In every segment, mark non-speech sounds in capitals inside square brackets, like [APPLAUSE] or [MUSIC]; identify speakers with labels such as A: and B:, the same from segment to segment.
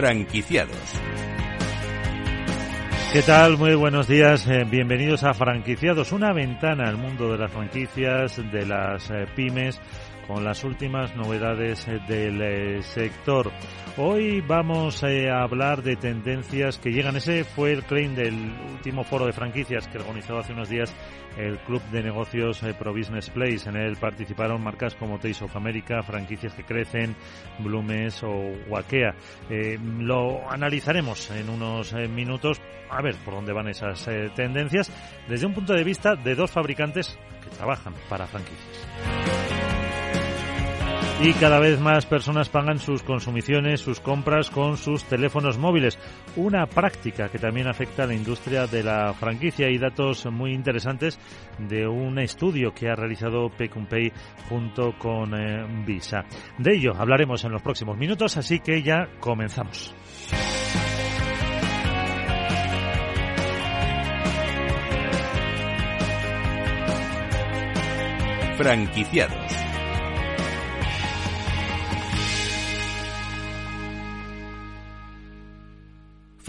A: Franquiciados.
B: ¿Qué tal? Muy buenos días. Eh, bienvenidos a Franquiciados, una ventana al mundo de las franquicias, de las eh, pymes, con las últimas novedades eh, del sector. Hoy vamos a hablar de tendencias que llegan. Ese fue el claim del último foro de franquicias que organizó hace unos días el Club de Negocios Pro Business Place. En él participaron marcas como Taste of America, franquicias que crecen, Blumes o Wakea. lo analizaremos en unos minutos a ver por dónde van esas eh, tendencias desde un punto de vista de dos fabricantes que trabajan para franquicias. Y cada vez más personas pagan sus consumiciones, sus compras con sus teléfonos móviles. Una práctica que también afecta a la industria de la franquicia y datos muy interesantes de un estudio que ha realizado Pay junto con eh, Visa. De ello hablaremos en los próximos minutos, así que ya comenzamos.
A: Franquiciados.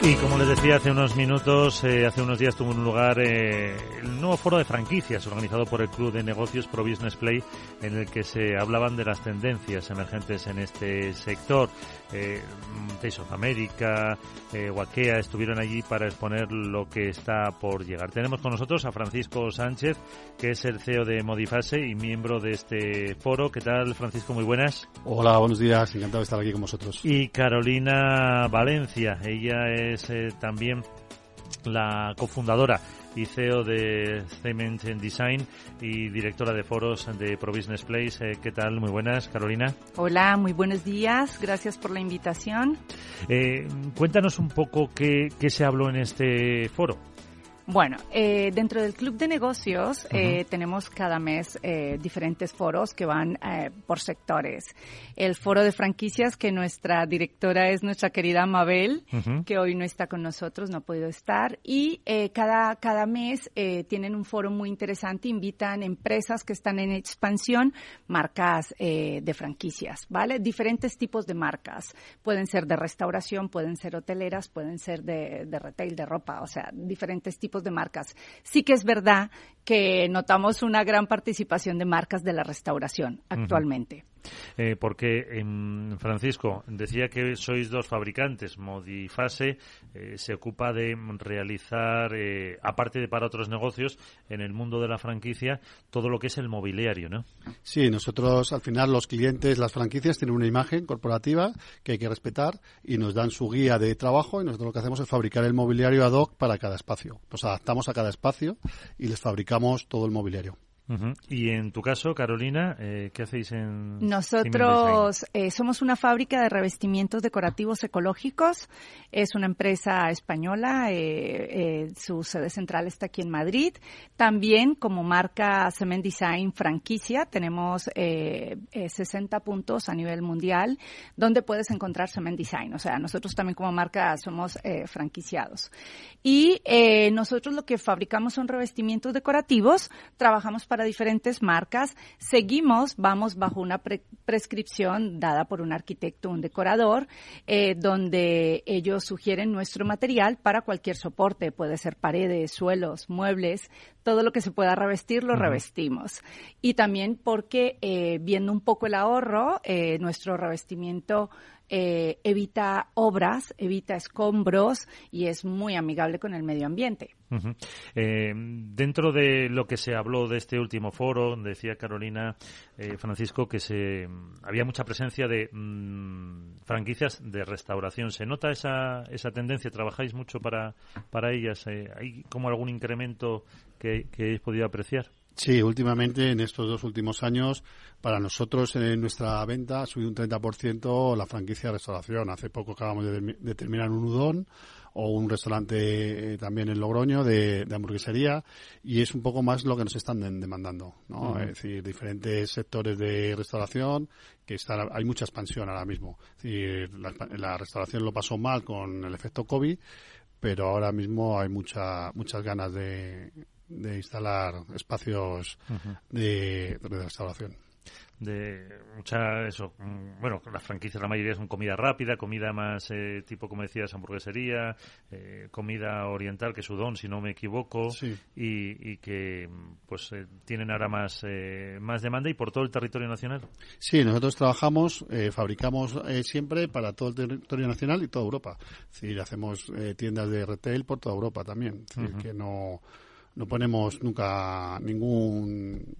B: Y como les decía hace unos minutos, eh, hace unos días tuvo un lugar eh, el nuevo foro de franquicias organizado por el Club de Negocios Pro Business Play, en el que se hablaban de las tendencias emergentes en este sector. Eh, Taste of America, eh, Wakea estuvieron allí para exponer lo que está por llegar. Tenemos con nosotros a Francisco Sánchez, que es el CEO de Modifase y miembro de este foro. ¿Qué tal, Francisco? Muy buenas.
C: Hola, buenos días. Encantado de estar aquí con vosotros.
B: Y Carolina Valencia. Ella es es eh, también la cofundadora y CEO de Cement Design y directora de foros de Pro Business Place. Eh, ¿Qué tal? Muy buenas, Carolina.
D: Hola, muy buenos días. Gracias por la invitación.
B: Eh, cuéntanos un poco qué, qué se habló en este foro.
D: Bueno, eh, dentro del club de negocios eh, tenemos cada mes eh, diferentes foros que van eh, por sectores. El foro de franquicias, que nuestra directora es nuestra querida Mabel, que hoy no está con nosotros, no ha podido estar. Y eh, cada, cada mes eh, tienen un foro muy interesante, invitan empresas que están en expansión, marcas de franquicias, ¿vale? Diferentes tipos de marcas. Pueden ser de restauración, pueden ser hoteleras, pueden ser de, de retail, de ropa, o sea, diferentes tipos de marcas. Sí que es verdad que notamos una gran participación de marcas de la restauración actualmente.
B: Eh, porque, Francisco, decía que sois dos fabricantes. Modifase eh, se ocupa de realizar, eh, aparte de para otros negocios, en el mundo de la franquicia, todo lo que es el mobiliario, ¿no?
C: Sí, nosotros, al final, los clientes, las franquicias tienen una imagen corporativa que hay que respetar y nos dan su guía de trabajo y nosotros lo que hacemos es fabricar el mobiliario ad hoc para cada espacio. Nos adaptamos a cada espacio y les fabricamos todo el mobiliario.
B: Y en tu caso, Carolina, eh, ¿qué hacéis en
D: Nosotros eh, somos una fábrica de revestimientos decorativos ecológicos. Es una empresa española. Eh, su sede central está aquí en Madrid. También como marca Cement Design franquicia tenemos 60 puntos a nivel mundial donde puedes encontrar Cement Design. O sea, nosotros también como marca somos franquiciados. Y nosotros lo que fabricamos son revestimientos decorativos. Trabajamos para diferentes marcas. Seguimos, vamos bajo una prescripción dada por un arquitecto, un decorador, eh, donde ellos sugieren nuestro material para cualquier soporte. Puede ser paredes, suelos, muebles, todo lo que se pueda revestir lo revestimos. Y también porque eh, viendo un poco el ahorro, eh, nuestro revestimiento eh, evita obras, evita escombros y es muy amigable con el medio ambiente.
B: Eh, dentro de lo que se habló de este último foro, decía Carolina eh, Francisco que se había mucha presencia de mm, franquicias de restauración. ¿Se nota esa, esa tendencia? ¿Trabajáis mucho para, para ellas? Eh, ¿Hay como algún incremento que, que hayáis podido apreciar?
C: Sí, últimamente, en estos dos últimos años, para nosotros en nuestra venta ha subido un 30% la franquicia de restauración. Hace poco acabamos de, de terminar un udón o un restaurante eh, también en Logroño de, de, hamburguesería y es un poco más lo que nos están de, demandando, ¿no? Uh -huh. Es decir, diferentes sectores de restauración que está, hay mucha expansión ahora mismo. Es decir, la, la restauración lo pasó mal con el efecto COVID, pero ahora mismo hay mucha, muchas ganas de de instalar espacios uh -huh. de, de, restauración.
B: De mucha eso mm, bueno las franquicias la mayoría son comida rápida comida más eh, tipo como decías hamburguesería eh, comida oriental que es udon si no me equivoco y, que pues eh, tienen ahora más más demanda y por todo el territorio nacional.
C: Sí nosotros trabajamos fabricamos siempre para todo el territorio nacional y toda Europa. Es decir hacemos tiendas de retail por toda Europa también. Es decir, que no no ponemos nunca ningún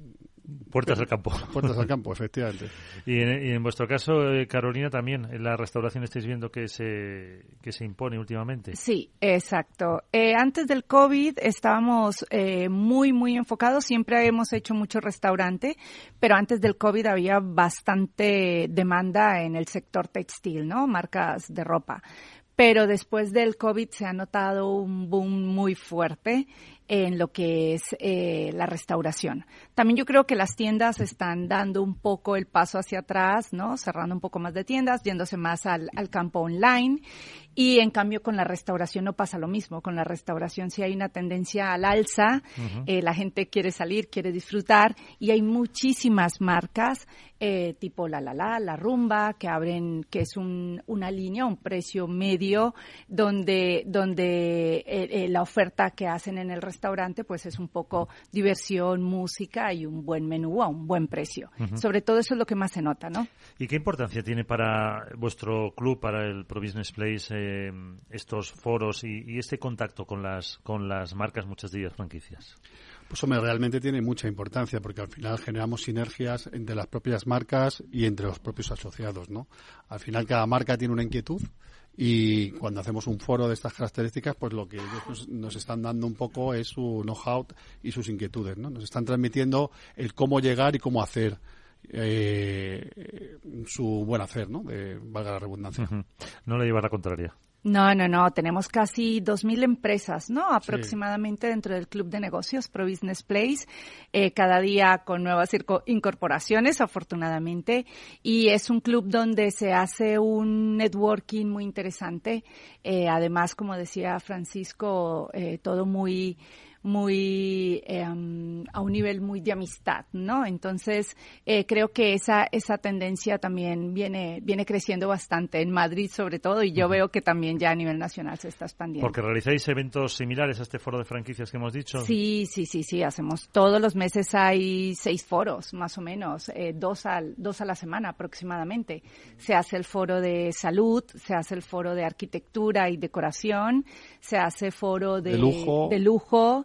B: Puertas al campo. [LAUGHS]
C: Puertas al campo, efectivamente.
B: y, en, vuestro caso, eh, Carolina, también, en la restauración estáis viendo que se, que se impone últimamente.
D: Sí, exacto. Eh, antes del COVID estábamos eh, muy, muy enfocados. Siempre hemos hecho mucho restaurante, pero antes del COVID había bastante demanda en el sector textil, ¿no? Marcas de ropa pero después del COVID se ha notado un boom muy fuerte en lo que es eh, la restauración. También yo creo que las tiendas están dando un poco el paso hacia atrás, ¿no? Cerrando un poco más de tiendas, yéndose más al, al campo online. Y en cambio con la restauración no pasa lo mismo. Con la restauración sí hay una tendencia al alza. eh, la gente quiere salir, quiere disfrutar y hay muchísimas marcas eh, tipo La La La, La Rumba, que abren, que es un, una línea, un precio medio, donde, donde eh, eh, la oferta que hacen en el restaurante pues es un poco diversión, música y un buen menú a un buen precio. Sobre todo eso es lo que más se nota, ¿no?
B: ¿Y qué importancia tiene para vuestro club, para el Pro Business Place, estos foros y, y, este contacto con las, con las marcas, muchas de ellas franquicias?
C: Pues hombre, realmente tiene mucha importancia porque al final generamos sinergias entre las propias marcas y entre los propios asociados, ¿no? Al final cada marca tiene una inquietud y cuando hacemos un foro de estas características, pues lo que ellos nos, están dando un poco es su know-how y sus inquietudes, ¿no? Nos están transmitiendo el cómo llegar y cómo hacer. Eh, su buen hacer, ¿no? De, valga la redundancia.
B: No le lleva la contraria.
D: No, no, no. Tenemos casi 2.000 empresas, ¿no? Aproximadamente dentro del Club de Negocios Pro Business Place, eh, cada día con nuevas incorporaciones, afortunadamente. Y es un club donde se hace un networking muy interesante. Eh, además, como decía Francisco, eh, todo muy muy em, a un nivel muy de amistad, ¿no? Entonces eh, creo que esa esa tendencia también viene viene creciendo bastante en Madrid sobre todo y yo veo que también ya a nivel nacional se está expandiendo.
B: Porque realizáis eventos similares a este foro de franquicias que hemos dicho.
D: Sí, sí, sí, sí, hacemos todos los meses hay seis foros más o menos, eh, dos al dos a la semana aproximadamente. Se hace el foro de salud, se hace el foro de arquitectura y decoración, se hace foro de, de lujo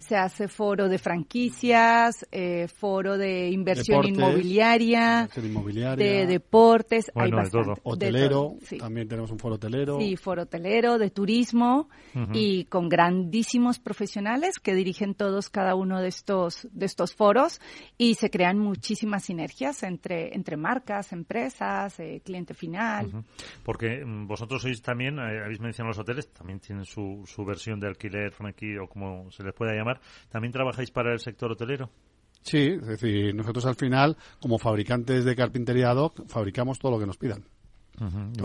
D: se hace foro de franquicias, eh, foro de inversión inmobiliaria, de deportes,
B: hay
D: bastante,
C: Hotelero, también tenemos un foro hotelero.
D: Sí, foro hotelero, de turismo y con grandísimos profesionales que dirigen todos cada uno de estos de estos foros y se crean muchísimas sinergias entre entre marcas, empresas, eh, cliente final.
B: Porque mm, vosotros sois también, eh, habéis mencionado los hoteles, también tienen su, su versión de alquiler franquicia o como se les pueda llamar, ¿también trabajáis para el sector hotelero?
C: Sí, es decir, nosotros al final, como fabricantes de carpintería ad hoc, fabricamos todo lo que nos pidan.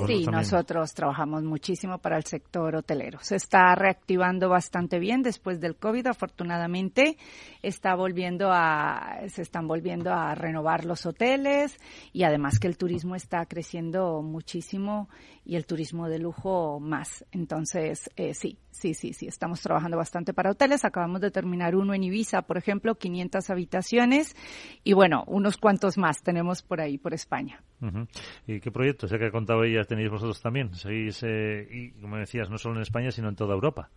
D: Sí, nosotros trabajamos muchísimo para el sector hotelero. Se está reactivando bastante bien después del COVID, afortunadamente. Está volviendo a, se están volviendo a renovar los hoteles y además que el turismo está creciendo muchísimo y el turismo de lujo más. Entonces, eh, sí, Sí, sí, sí, estamos trabajando bastante para hoteles. Acabamos de terminar uno en Ibiza, por ejemplo, 500 habitaciones y bueno, unos cuantos más tenemos por ahí, por España.
B: ¿Y qué proyectos? Ya que ha contado ella, tenéis vosotros también. Seguís, eh, y como decías, no solo en España, sino en toda Europa.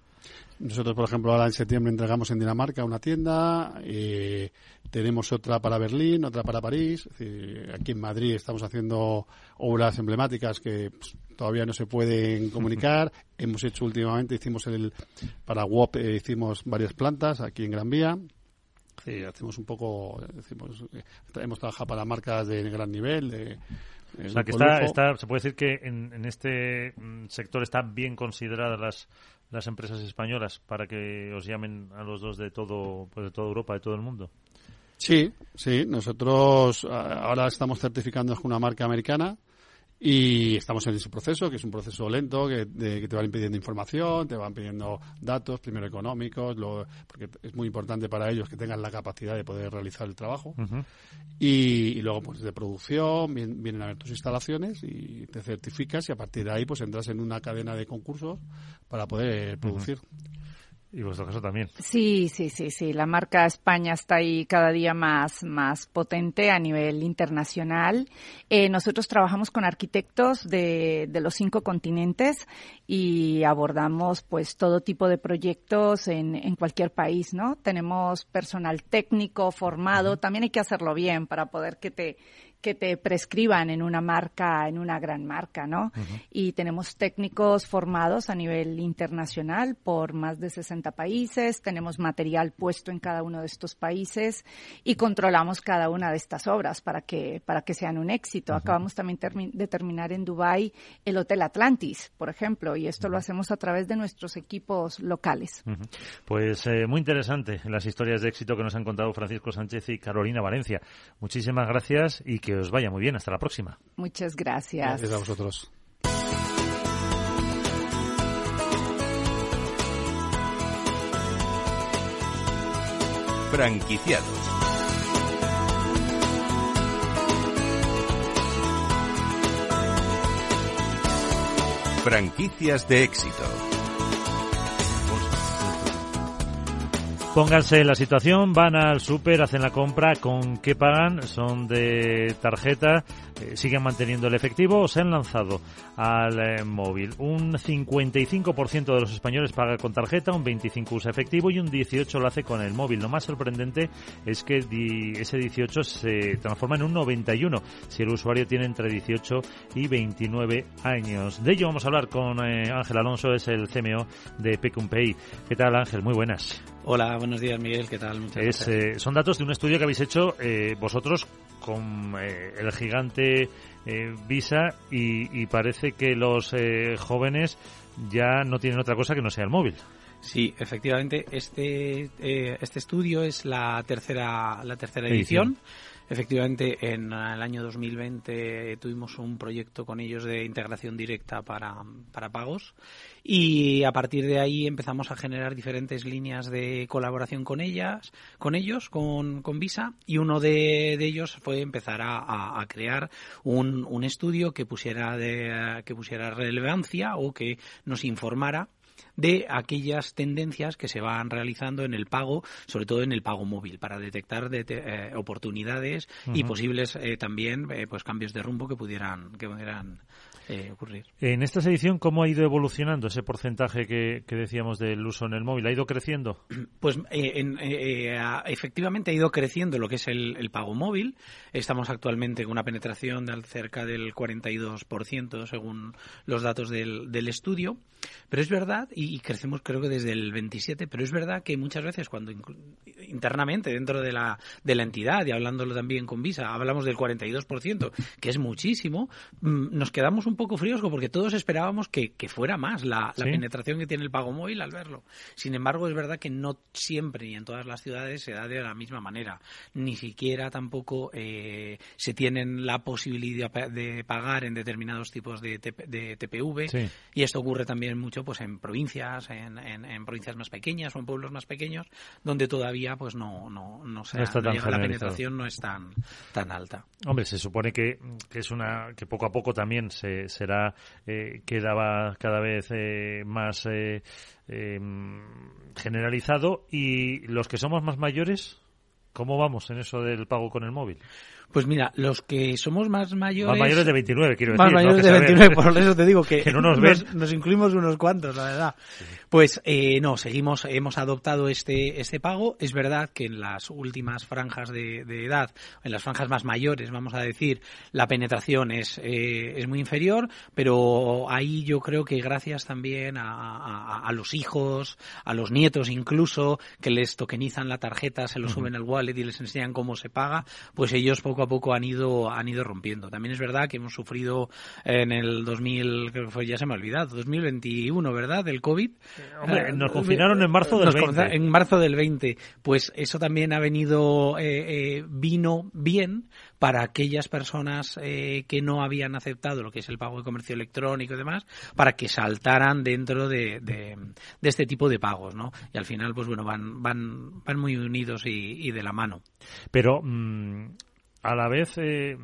C: Nosotros, por ejemplo, ahora en septiembre entregamos en Dinamarca una tienda, eh, tenemos otra para Berlín, otra para París. aquí en Madrid estamos haciendo obras emblemáticas que pues, todavía no se pueden [LAUGHS] comunicar. Hemos hecho últimamente, hicimos el para WOP, eh, hicimos varias plantas aquí en Gran Vía. hacemos un poco, decimos, eh, hemos trabajado para marcas de gran nivel, de,
B: o sea, que está, se puede decir que en, en, este mm, sector están bien consideradas las, las empresas españolas para que os llamen a los dos de todo, pues de toda Europa, de todo el mundo.
C: Sí, sí. Nosotros ahora estamos certificando con una marca americana Y estamos en ese proceso, que es un proceso lento, que, te van pidiendo información, te van pidiendo datos, primero económicos, porque es muy importante para ellos que tengan la capacidad de poder realizar el trabajo. y, luego, pues de producción, vienen a ver tus instalaciones y te certificas y a partir de ahí, pues entras en una cadena de concursos para poder producir.
B: Y vuestro caso también.
D: Sí, sí, sí, sí. La marca España está ahí cada día más, más potente a nivel internacional. Eh, nosotros trabajamos con arquitectos de, de los cinco continentes y abordamos pues todo tipo de proyectos en, en cualquier país, ¿no? Tenemos personal técnico formado. También hay que hacerlo bien para poder que te que te prescriban en una marca, en una gran marca, ¿no? Y tenemos técnicos formados a nivel internacional por más de 60 países, tenemos material puesto en cada uno de estos países y controlamos cada una de estas obras para que, para que sean un éxito. Acabamos también de terminar en Dubai el Hotel Atlantis, por ejemplo, y esto lo hacemos a través de nuestros equipos locales.
B: Pues eh, muy interesante las historias de éxito que nos han contado Francisco Sánchez y Carolina Valencia. Muchísimas gracias y que os vaya muy bien. Hasta la próxima.
D: Muchas gracias.
C: Gracias a vosotros.
A: Franquiciados. Franquicias de éxito.
B: Pónganse en la situación, van al súper, hacen la compra, ¿con qué pagan? ¿Son de tarjeta? Eh, ¿Siguen manteniendo el efectivo o se han lanzado al eh, móvil? Un 55% de los españoles paga con tarjeta, un 25% usa efectivo y un 18% lo hace con el móvil. Lo más sorprendente es que ese 18 se transforma en un 91 si el usuario tiene entre 18 y 29 años. De ello vamos a hablar con eh, Ángel Alonso, es el CMO de Pecumpay. ¿Qué tal Ángel? Muy buenas.
E: Hola, buenos días Miguel, ¿qué tal?
B: Eh, son datos de un estudio que habéis hecho eh, vosotros con eh, el gigante Visa y, parece que los jóvenes ya no tienen otra cosa que no sea el móvil.
E: Sí, efectivamente, este, este estudio es la tercera, la tercera edición. Efectivamente, en el año 2020 tuvimos un proyecto con ellos de integración directa para, para pagos y a partir de ahí empezamos a generar diferentes líneas de colaboración con ellas, con ellos, con, con Visa y uno de, ellos fue empezar a, a, crear un, un estudio que pusiera de, que pusiera relevancia o que nos informara de aquellas tendencias que se van realizando en el pago, sobre todo en el pago móvil, para detectar eh, oportunidades y posibles eh, también eh, pues cambios de rumbo que pudieran que pudieran ocurrir.
B: En esta edición, ¿cómo ha ido evolucionando ese porcentaje que, decíamos del uso en el móvil? ¿Ha ido creciendo? [CLEARS THROAT]
E: Pues efectivamente ha ido creciendo lo que es el, pago móvil. Estamos actualmente con una penetración de cerca del 42% según los datos del, del estudio. Pero es verdad, y crecemos creo que desde el 27, pero es verdad que muchas veces cuando internamente dentro de la, de la entidad y hablándolo también con Visa, hablamos del 42%, que es muchísimo, mm, nos quedamos un poco fríos porque todos esperábamos que, fuera más la, penetración que tiene el pago móvil al verlo. Sin embargo, es verdad que no siempre y en todas las ciudades se da de la misma manera. Ni siquiera tampoco eh, se tienen la posibilidad de pagar en determinados tipos de, de TPV. Y esto ocurre también mucho pues en provincias, en, en, provincias más pequeñas o en pueblos más pequeños, donde todavía pues no, no, no, se la penetración no es tan, tan alta.
B: Hombre, se supone que, que es una que poco a poco también se, será eh, quedaba cada vez eh, más eh, em, generalizado y los que somos más mayores, ¿cómo vamos en eso del pago con el móvil?
E: Pues mira, los que somos más mayores...
B: Más mayores de 29, quiero
E: decir. Más mayores de 29, por eso te digo [LAUGHS] que,
B: no nos,
E: nos, incluimos unos cuantos, la verdad. Pues eh, no, seguimos, hemos adoptado este, este pago. Es verdad que en las últimas franjas de, edad, en las franjas más mayores, vamos a decir, la penetración es, eh, es muy inferior, pero ahí yo creo que gracias también a, a, los hijos, a los nietos incluso, que les tokenizan la tarjeta, se lo suben al wallet y les enseñan cómo se paga, pues ellos poco poco a poco han ido han ido rompiendo. También es verdad que hemos sufrido en el 2000, creo que fue, ya se me ha olvidado, 2021, ¿verdad? Del COVID.
B: Hombre, nos confinaron en marzo del
E: Nos
B: 20.
E: confina- En marzo del 20. Pues eso también ha venido, eh, eh, vino bien para aquellas personas eh, que no habían aceptado lo que es el pago de comercio electrónico y demás, para que saltaran dentro de, de, de este tipo de pagos, ¿no? Y al final, pues bueno, van, van, van muy unidos y, y de la mano.
B: Pero mm, a la vez, eh,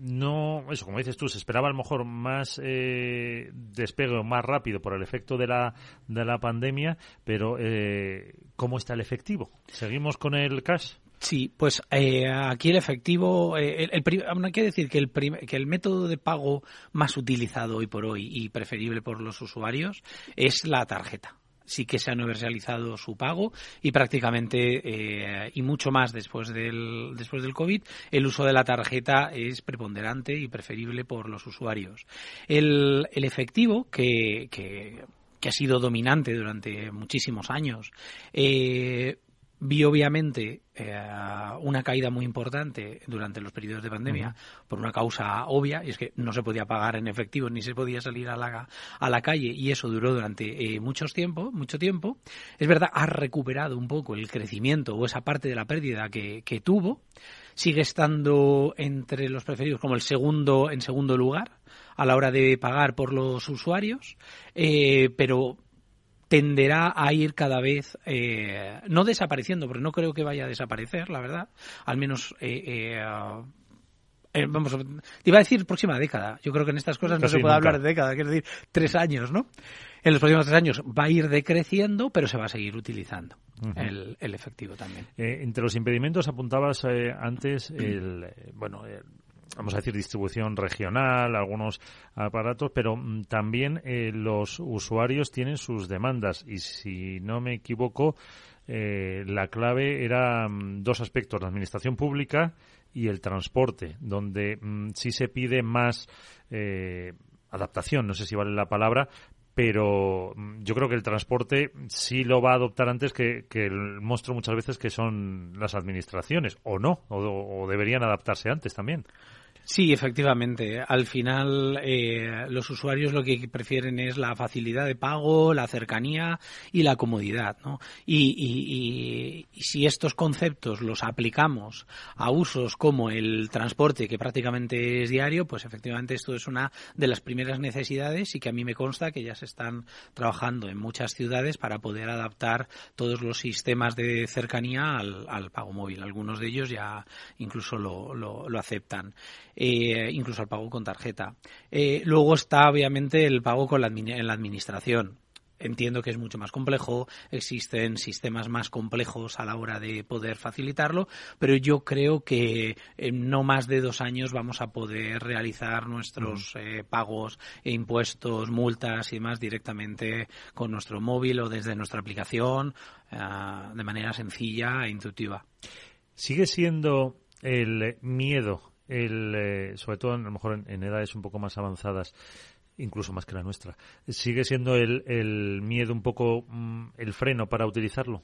B: no, eso, como dices tú, se esperaba a lo mejor más eh, despegue o más rápido por el efecto de la, de la pandemia, pero eh, ¿cómo está el efectivo? ¿Seguimos con el cash?
E: Sí, pues eh, aquí el efectivo, eh, el, el hay decir que el, que el método de pago más utilizado hoy por hoy y preferible por los usuarios es la tarjeta. Sí que se ha universalizado su pago y prácticamente eh, y mucho más después del después del COVID el uso de la tarjeta es preponderante y preferible por los usuarios. El, el efectivo que, que que ha sido dominante durante muchísimos años, eh, vi obviamente eh, una caída muy importante durante los periodos de pandemia por una causa obvia y es que no se podía pagar en efectivo ni se podía salir a la, a la calle y eso duró durante eh, muchos tiempo, mucho tiempo. Es verdad, ha recuperado un poco el crecimiento o esa parte de la pérdida que, que tuvo. Sigue estando entre los preferidos como el segundo en segundo lugar a la hora de pagar por los usuarios, eh, pero tenderá a ir cada vez eh, no desapareciendo, porque no creo que vaya a desaparecer, la verdad. Al menos eh, eh, eh, vamos, te iba a decir próxima década. Yo creo que en estas cosas no
B: Casi
E: se puede
B: nunca.
E: hablar de década, quiero decir tres años, ¿no? En los próximos tres años va a ir decreciendo, pero se va a seguir utilizando el, el efectivo también.
B: Eh, entre los impedimentos apuntabas eh, antes el, bueno, el- vamos a decir distribución regional, algunos aparatos, pero mm, también eh, los usuarios tienen sus demandas y si no me equivoco, eh, la clave era mm, dos aspectos, la administración pública y el transporte, donde mm, sí se pide más eh, adaptación, no sé si vale la palabra, pero yo creo que el transporte sí lo va a adoptar antes que, el monstruo muchas veces que son las administraciones, o no, o deberían adaptarse antes también.
E: Sí, efectivamente. Al final, eh, los usuarios lo que prefieren es la facilidad de pago, la cercanía y la comodidad, ¿no? Y, si estos conceptos los aplicamos a usos como el transporte, que prácticamente es diario, pues efectivamente esto es una de las primeras necesidades y que a mí me consta que ya se están trabajando en muchas ciudades para poder adaptar todos los sistemas de cercanía al, al pago móvil. Algunos de ellos ya incluso lo- lo aceptan eh, incluso el pago con tarjeta. Eh, luego está obviamente el pago con la, en la administración. Entiendo que es mucho más complejo, existen sistemas más complejos a la hora de poder facilitarlo, pero yo creo que en no más de dos años vamos a poder realizar nuestros eh, pagos e impuestos, multas y demás directamente con nuestro móvil o desde nuestra aplicación ah, de manera sencilla e intuitiva.
B: Sigue siendo el miedo, el, eh, sobre todo a lo mejor en, en edades un poco más avanzadas, incluso más que la nuestra, sigue siendo el, el miedo un poco mm, el freno para utilizarlo.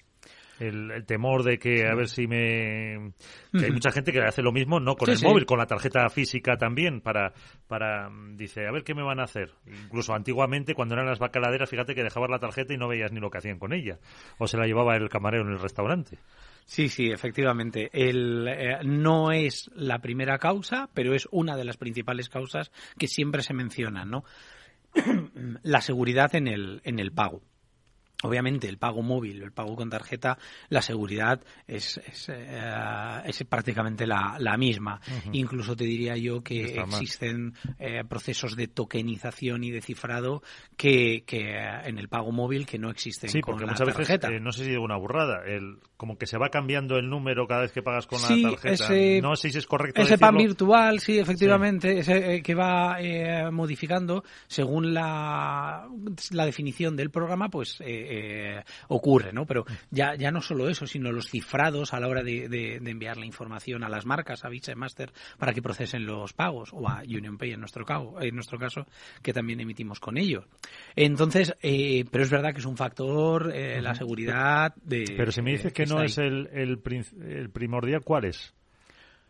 B: El, el temor de que a ver si me que hay mucha gente que hace lo mismo no con
E: Sí,
B: el
E: sí.
B: móvil con la tarjeta física también para para mm, dice a ver qué me van a hacer incluso antiguamente cuando eran las bacaladeras fíjate que dejabas la tarjeta y no veías ni lo que hacían con ella o se la llevaba el camarero en el restaurante
E: Sí, sí, efectivamente. El, eh, no es la primera causa, pero es una de las principales causas que siempre se mencionan, ¿no? [CLEARS THROAT] la seguridad en el, en el pago. Obviamente, el pago móvil, el pago con tarjeta, la seguridad es, es, eh, es prácticamente la, la misma. Incluso te diría yo que
B: Está
E: existen eh, procesos de tokenización y de cifrado que, que eh, en el pago móvil que no existen
B: Sí,
E: con
B: porque
E: la
B: muchas veces,
E: tarjeta.
B: eh, no sé si digo una burrada, el, como que se va cambiando el número cada vez que pagas con
E: Sí,
B: la tarjeta.
E: ese-
B: no sé si es correcto
E: Ese pan
B: decirlo.
E: virtual, sí, efectivamente, ese, que va modificando según la, la definición del programa, pues eh, ocurre, ¿no? Pero ya, ya no solo eso, sino los cifrados a la hora de, de- de enviar la información a las marcas, a Visa y Master, para que procesen los pagos, o a UnionPay en nuestro, caso, en nuestro caso, que también emitimos con ellos. Entonces, eh, pero es verdad que es un factor, eh, la seguridad de...
B: Pero si me dices que no
E: ahí.
B: es el, el, el primordial, ¿cuál es?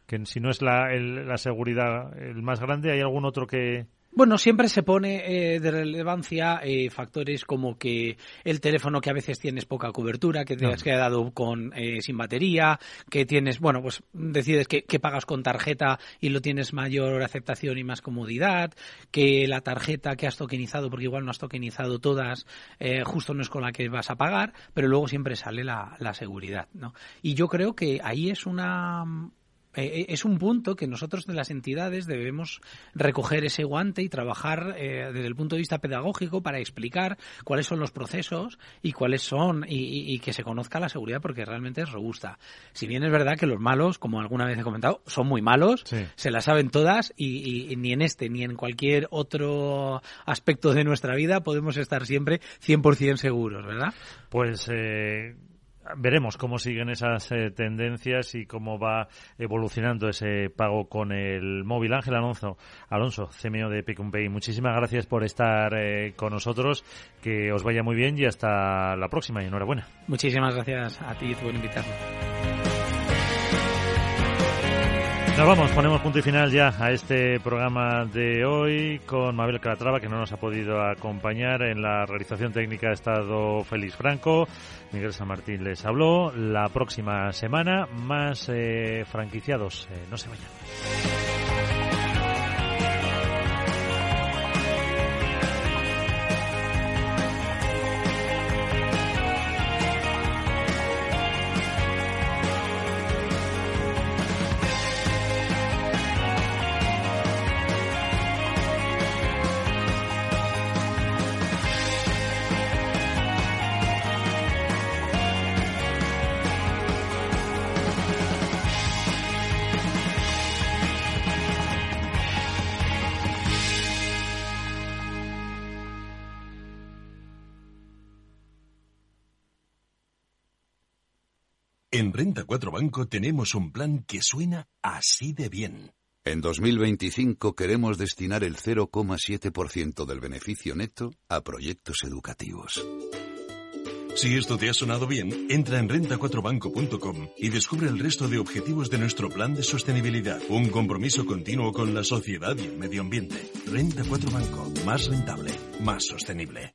B: Que si no es la, la seguridad el más grande, ¿hay algún otro que,
E: bueno, siempre se pone eh, de relevancia eh, factores como que el teléfono que a veces tienes poca cobertura, que te has quedado con eh, sin batería, que tienes, bueno, pues decides que, que, pagas con tarjeta y lo tienes mayor aceptación y más comodidad, que la tarjeta que has tokenizado, porque igual no has tokenizado todas, justo no es con la que vas a pagar, pero luego siempre sale la, la seguridad, ¿no? Y yo creo que ahí es una eh, eh, es un punto que nosotros de las entidades debemos recoger ese guante y trabajar eh, desde el punto de vista pedagógico para explicar cuáles son los procesos y cuáles son y, que se conozca la seguridad porque realmente es robusta. Si bien es verdad que los malos, como alguna vez he comentado, son muy malos, se las saben todas y, ni en este ni en cualquier otro aspecto de nuestra vida podemos estar siempre 100% seguros, ¿verdad?
B: Pues veremos cómo siguen esas eh, tendencias y cómo va evolucionando ese pago con el móvil. Ángel Alonso, Alonso, CMO de Picumpay, muchísimas gracias por estar eh, con nosotros. Que os vaya muy bien y hasta la próxima y enhorabuena.
E: Muchísimas gracias a ti por invitarme.
B: Nos vamos, ponemos punto y final ya a este programa de hoy con Mabel Calatrava, que no nos ha podido acompañar. En la realización técnica ha estado Félix Franco, Miguel San Martín les habló. La próxima semana, más eh, franquiciados. Eh, no se vayan.
A: En Renta 4 Banco tenemos un plan que suena así de bien.
F: En 2025 queremos destinar el 0,7% del beneficio neto a proyectos educativos.
A: Si esto te ha sonado bien, entra en renta4banco.com y descubre el resto de objetivos de nuestro plan de sostenibilidad. Un compromiso continuo con la sociedad y el medio ambiente. Renta 4 Banco, más rentable, más sostenible.